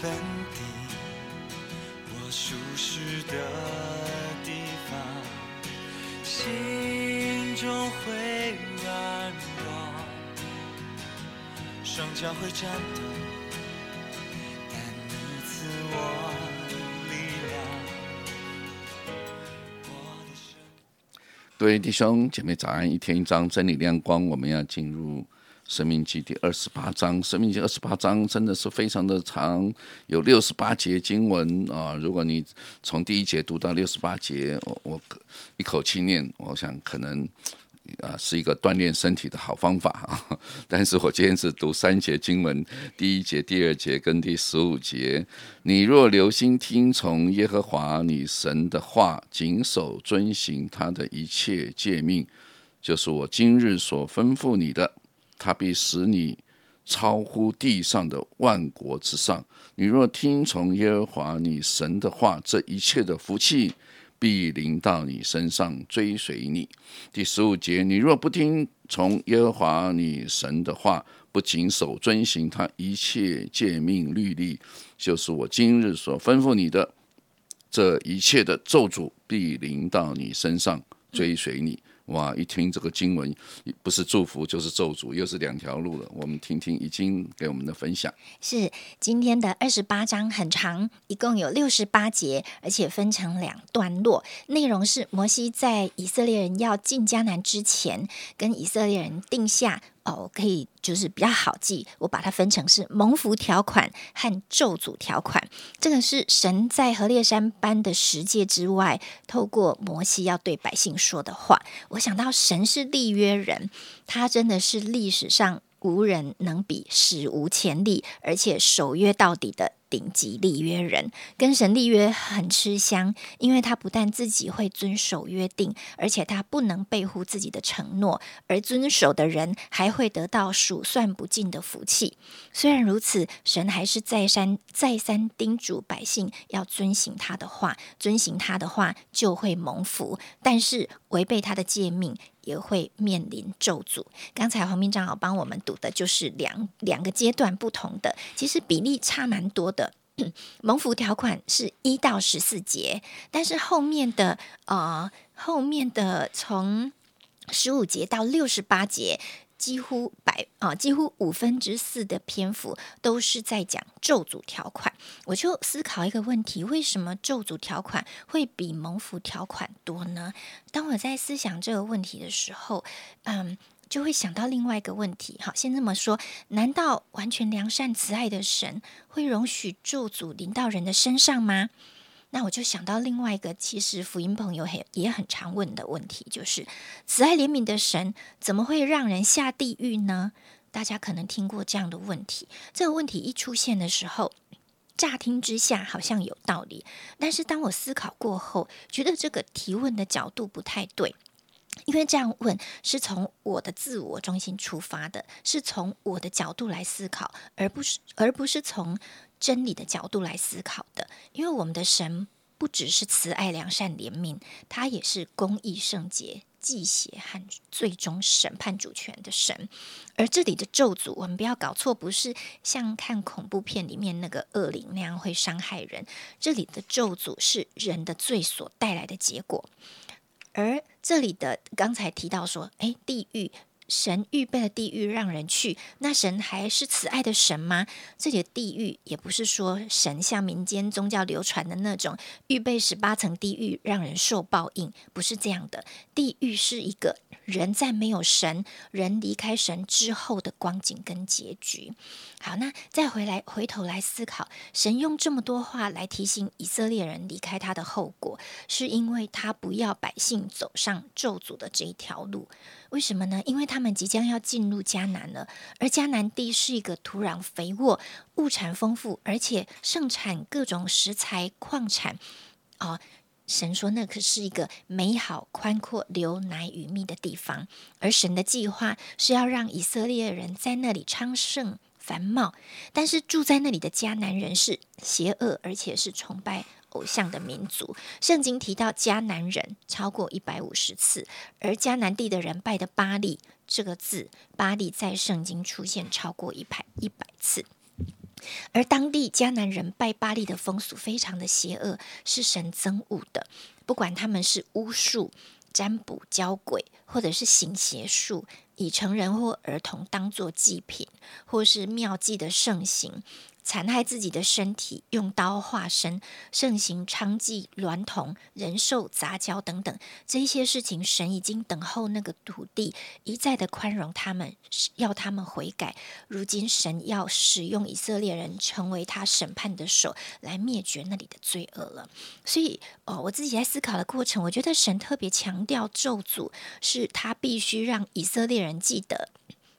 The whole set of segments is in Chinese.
本地，我舒适的地方，心中会软弱，双脚会颤抖，但你赐我力量。我的生各位弟兄姐妹早安，一天一章真理亮光，我们要进入生命记第二十八章。生命记二十八章真的是非常的长，有六十八节经文啊。如果你从第一节读到六十八节，我我一口气念，我想可能。啊，是一个锻炼身体的好方法啊！但是我今天只读三节经文，第一节、第二节跟第十五节。你若留心听从耶和华你神的话，谨守遵行他的一切诫命，就是我今日所吩咐你的，他必使你超乎地上的万国之上。你若听从耶和华你神的话，这一切的福气。必临到你身上，追随你。第十五节，你若不听从耶和华你神的话，不谨守遵行他一切诫命律例，就是我今日所吩咐你的，这一切的咒诅必临到你身上，追随你。哇！一听这个经文，不是祝福就是咒诅，又是两条路了。我们听听已经给我们的分享。是今天的二十八章很长，一共有六十八节，而且分成两段落。内容是摩西在以色列人要进迦南之前，跟以色列人定下。哦，可以就是比较好记，我把它分成是蒙福条款和咒诅条款。这个是神在何烈山颁的十诫之外，透过摩西要对百姓说的话。我想到神是立约人，他真的是历史上无人能比、史无前例，而且守约到底的。顶级立约人跟神立约很吃香，因为他不但自己会遵守约定，而且他不能背负自己的承诺，而遵守的人还会得到数算不尽的福气。虽然如此，神还是再三再三叮嘱百姓要遵行他的话，遵行他的话就会蒙福，但是违背他的诫命。也会面临咒诅。刚才黄明长老帮我们读的就是两两个阶段不同的，其实比例差蛮多的。蒙福条款是一到十四节，但是后面的呃后面的从十五节到六十八节。几乎百啊，几乎五分之四的篇幅都是在讲咒诅条款。我就思考一个问题：为什么咒诅条款会比蒙福条款多呢？当我在思想这个问题的时候，嗯，就会想到另外一个问题。好，先这么说：难道完全良善慈爱的神会容许咒诅临到人的身上吗？那我就想到另外一个，其实福音朋友很也很常问的问题，就是慈爱怜悯的神怎么会让人下地狱呢？大家可能听过这样的问题。这个问题一出现的时候，乍听之下好像有道理，但是当我思考过后，觉得这个提问的角度不太对，因为这样问是从我的自我中心出发的，是从我的角度来思考，而不是而不是从。真理的角度来思考的，因为我们的神不只是慈爱、良善、怜悯，他也是公义、圣洁、祭邪和最终审判主权的神。而这里的咒诅，我们不要搞错，不是像看恐怖片里面那个恶灵那样会伤害人。这里的咒诅是人的罪所带来的结果。而这里的刚才提到说，诶，地狱。神预备了地狱让人去，那神还是慈爱的神吗？这里的地狱也不是说神像民间宗教流传的那种预备十八层地狱让人受报应，不是这样的。地狱是一个人在没有神、人离开神之后的光景跟结局。好，那再回来回头来思考，神用这么多话来提醒以色列人离开他的后果，是因为他不要百姓走上咒诅的这一条路。为什么呢？因为他们即将要进入迦南了，而迦南地是一个土壤肥沃、物产丰富，而且盛产各种食材、矿产。哦，神说那可是一个美好、宽阔、流奶与蜜的地方，而神的计划是要让以色列人在那里昌盛繁茂。但是住在那里的迦南人是邪恶，而且是崇拜。偶像的民族，圣经提到迦南人超过一百五十次，而迦南地的人拜的巴利这个字，巴利在圣经出现超过一百一百次。而当地迦南人拜巴利的风俗非常的邪恶，是神憎恶的。不管他们是巫术、占卜、教鬼，或者是行邪术，以成人或儿童当做祭品，或是妙计的盛行。残害自己的身体，用刀化身，盛行娼妓、娈童、人兽杂交等等，这些事情，神已经等候那个土地，一再的宽容他们，要他们悔改。如今，神要使用以色列人成为他审判的手，来灭绝那里的罪恶了。所以，哦，我自己在思考的过程，我觉得神特别强调咒诅，是他必须让以色列人记得。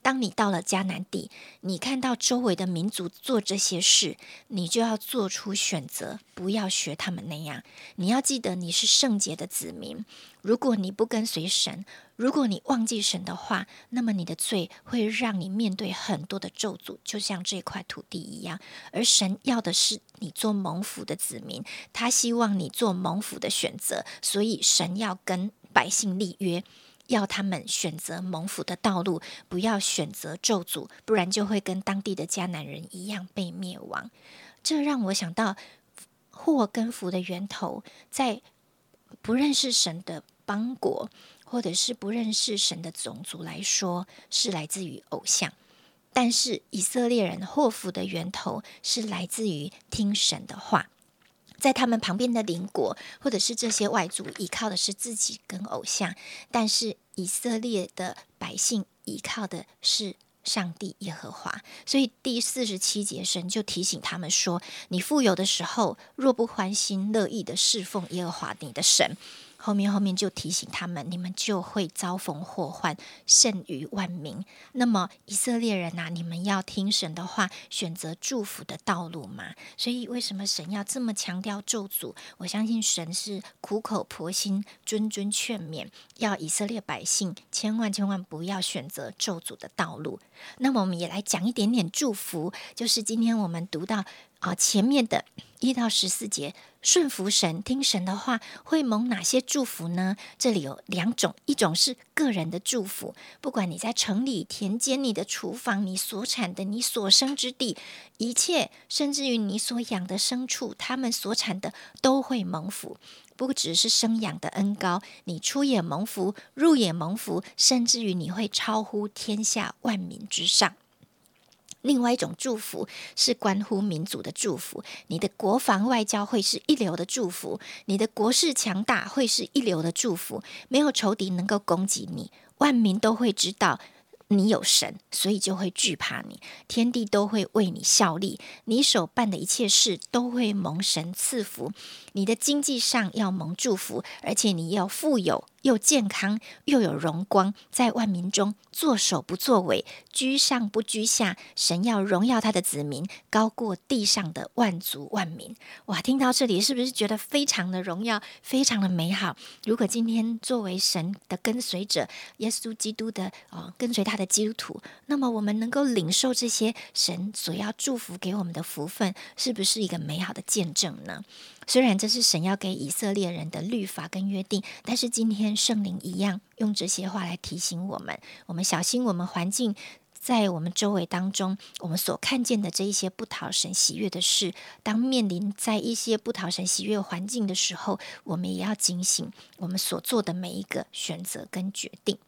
当你到了迦南地，你看到周围的民族做这些事，你就要做出选择，不要学他们那样。你要记得你是圣洁的子民。如果你不跟随神，如果你忘记神的话，那么你的罪会让你面对很多的咒诅，就像这块土地一样。而神要的是你做蒙福的子民，他希望你做蒙福的选择，所以神要跟百姓立约。要他们选择蒙福的道路，不要选择咒诅，不然就会跟当地的迦南人一样被灭亡。这让我想到祸跟福的源头，在不认识神的邦国，或者是不认识神的种族来说，是来自于偶像；但是以色列人祸福的源头是来自于听神的话。在他们旁边的邻国，或者是这些外族，依靠的是自己跟偶像；但是以色列的百姓依靠的是上帝耶和华。所以第四十七节，神就提醒他们说：“你富有的时候，若不欢心乐意的侍奉耶和华你的神。”后面后面就提醒他们，你们就会遭逢祸患，甚于万民。那么以色列人呐，你们要听神的话，选择祝福的道路嘛。所以为什么神要这么强调咒诅？我相信神是苦口婆心、谆谆劝勉，要以色列百姓千万千万不要选择咒诅的道路。那么我们也来讲一点点祝福，就是今天我们读到。啊，前面的一到十四节，顺服神、听神的话，会蒙哪些祝福呢？这里有两种，一种是个人的祝福，不管你在城里、田间、你的厨房、你所产的、你所生之地，一切，甚至于你所养的牲畜，他们所产的都会蒙福。不只是生养的恩高，你出也蒙福，入也蒙福，甚至于你会超乎天下万民之上。另外一种祝福是关乎民族的祝福，你的国防外交会是一流的祝福，你的国势强大会是一流的祝福，没有仇敌能够攻击你，万民都会知道。你有神，所以就会惧怕你，天地都会为你效力，你所办的一切事都会蒙神赐福，你的经济上要蒙祝福，而且你要富有又健康又有荣光，在万民中作首不作尾，居上不居下，神要荣耀他的子民，高过地上的万族万民。哇，听到这里是不是觉得非常的荣耀，非常的美好？如果今天作为神的跟随者，耶稣基督的哦，跟随他。的基督徒，那么我们能够领受这些神所要祝福给我们的福分，是不是一个美好的见证呢？虽然这是神要给以色列人的律法跟约定，但是今天圣灵一样用这些话来提醒我们：我们小心我们环境在我们周围当中，我们所看见的这一些不讨神喜悦的事，当面临在一些不讨神喜悦环境的时候，我们也要警醒我们所做的每一个选择跟决定。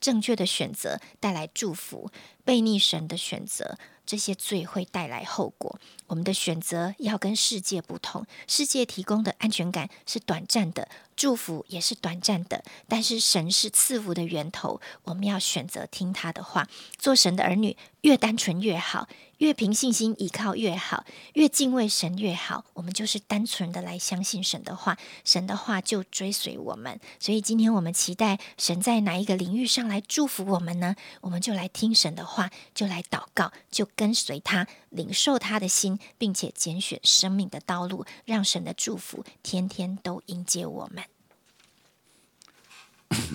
正确的选择带来祝福，背逆神的选择，这些罪会带来后果。我们的选择要跟世界不同，世界提供的安全感是短暂的，祝福也是短暂的。但是神是赐福的源头，我们要选择听他的话，做神的儿女，越单纯越好。越凭信心依靠越好，越敬畏神越好。我们就是单纯的来相信神的话，神的话就追随我们。所以今天我们期待神在哪一个领域上来祝福我们呢？我们就来听神的话，就来祷告，就跟随他，领受他的心，并且拣选生命的道路，让神的祝福天天都迎接我们。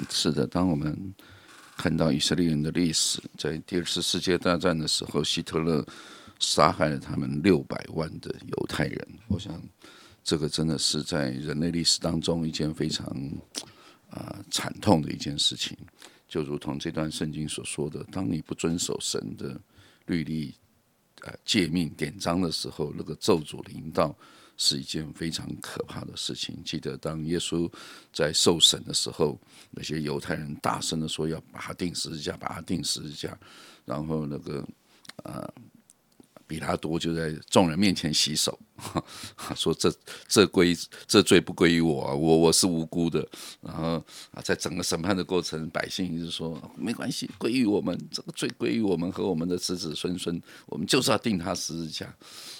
是的，当我们。看到以色列人的历史，在第二次世界大战的时候，希特勒杀害了他们六百万的犹太人。我想，这个真的是在人类历史当中一件非常啊惨痛的一件事情。就如同这段圣经所说的：“当你不遵守神的律例，呃诫命典章的时候，那个咒诅临到。是一件非常可怕的事情。记得当耶稣在受审的时候，那些犹太人大声的说要把他钉十字架，把他钉十字架。然后那个呃，比拉多就在众人面前洗手，说这这归这罪不归于我，我我是无辜的。然后啊，在整个审判的过程，百姓一直说没关系，归于我们，这个罪归于我们和我们的子子孙孙，我们就是要定他十字架。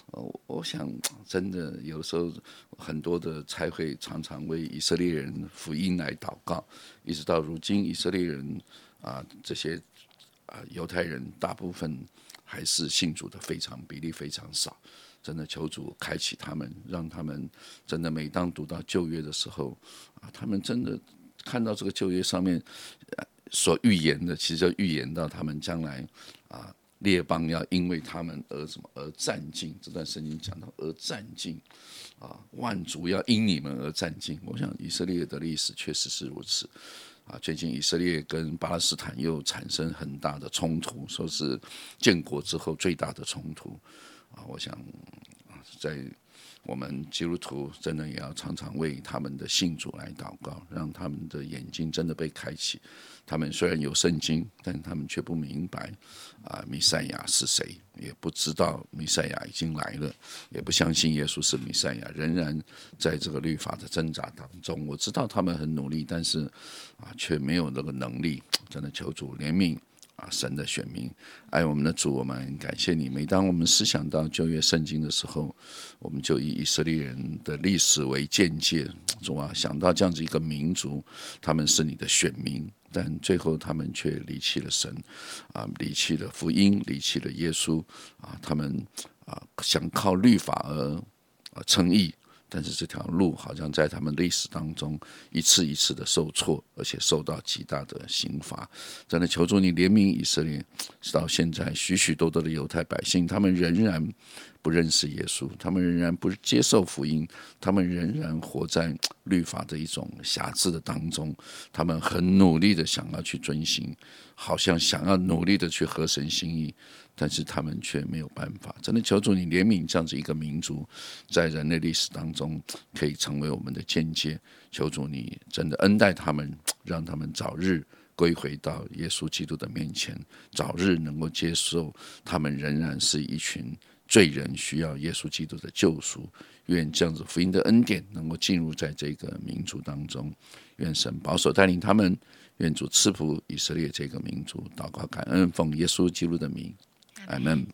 我我想，真的有时候很多的差会常常为以色列人福音来祷告，一直到如今，以色列人啊这些啊犹太人大部分还是信主的非常比例非常少。真的求主开启他们，让他们真的每当读到旧约的时候啊，他们真的看到这个旧约上面所预言的，其实就预言到他们将来啊。列邦要因为他们而什么而战尽？这段圣经讲到而战尽，啊，万族要因你们而战尽。我想以色列的历史确实是如此，啊，最近以色列跟巴勒斯坦又产生很大的冲突，说是建国之后最大的冲突，啊，我想在。我们基督徒真的也要常常为他们的信主来祷告，让他们的眼睛真的被开启。他们虽然有圣经，但他们却不明白啊，弥赛亚是谁，也不知道弥赛亚已经来了，也不相信耶稣是弥赛亚，仍然在这个律法的挣扎当中。我知道他们很努力，但是啊，却没有那个能力。真的求主怜悯。啊，神的选民，爱我们的主，我们感谢你。每当我们思想到旧约圣经的时候，我们就以以色列人的历史为鉴戒，主啊，想到这样子一个民族，他们是你的选民，但最后他们却离弃了神，啊，离弃了福音，离弃了耶稣，啊，他们啊想靠律法而啊称义。但是这条路好像在他们历史当中一次一次的受挫，而且受到极大的刑罚。真的求助你怜悯以色列，直到现在许许多多的犹太百姓，他们仍然不认识耶稣，他们仍然不接受福音，他们仍然活在律法的一种瑕疵的当中。他们很努力的想要去遵行，好像想要努力的去合神心意。但是他们却没有办法，真的求主你怜悯这样子一个民族，在人类历史当中可以成为我们的间接。求主你真的恩待他们，让他们早日归回到耶稣基督的面前，早日能够接受他们仍然是一群罪人，需要耶稣基督的救赎。愿这样子福音的恩典能够进入在这个民族当中，愿神保守带领他们，愿主赐福以色列这个民族。祷告感恩，奉耶稣基督的名。阿门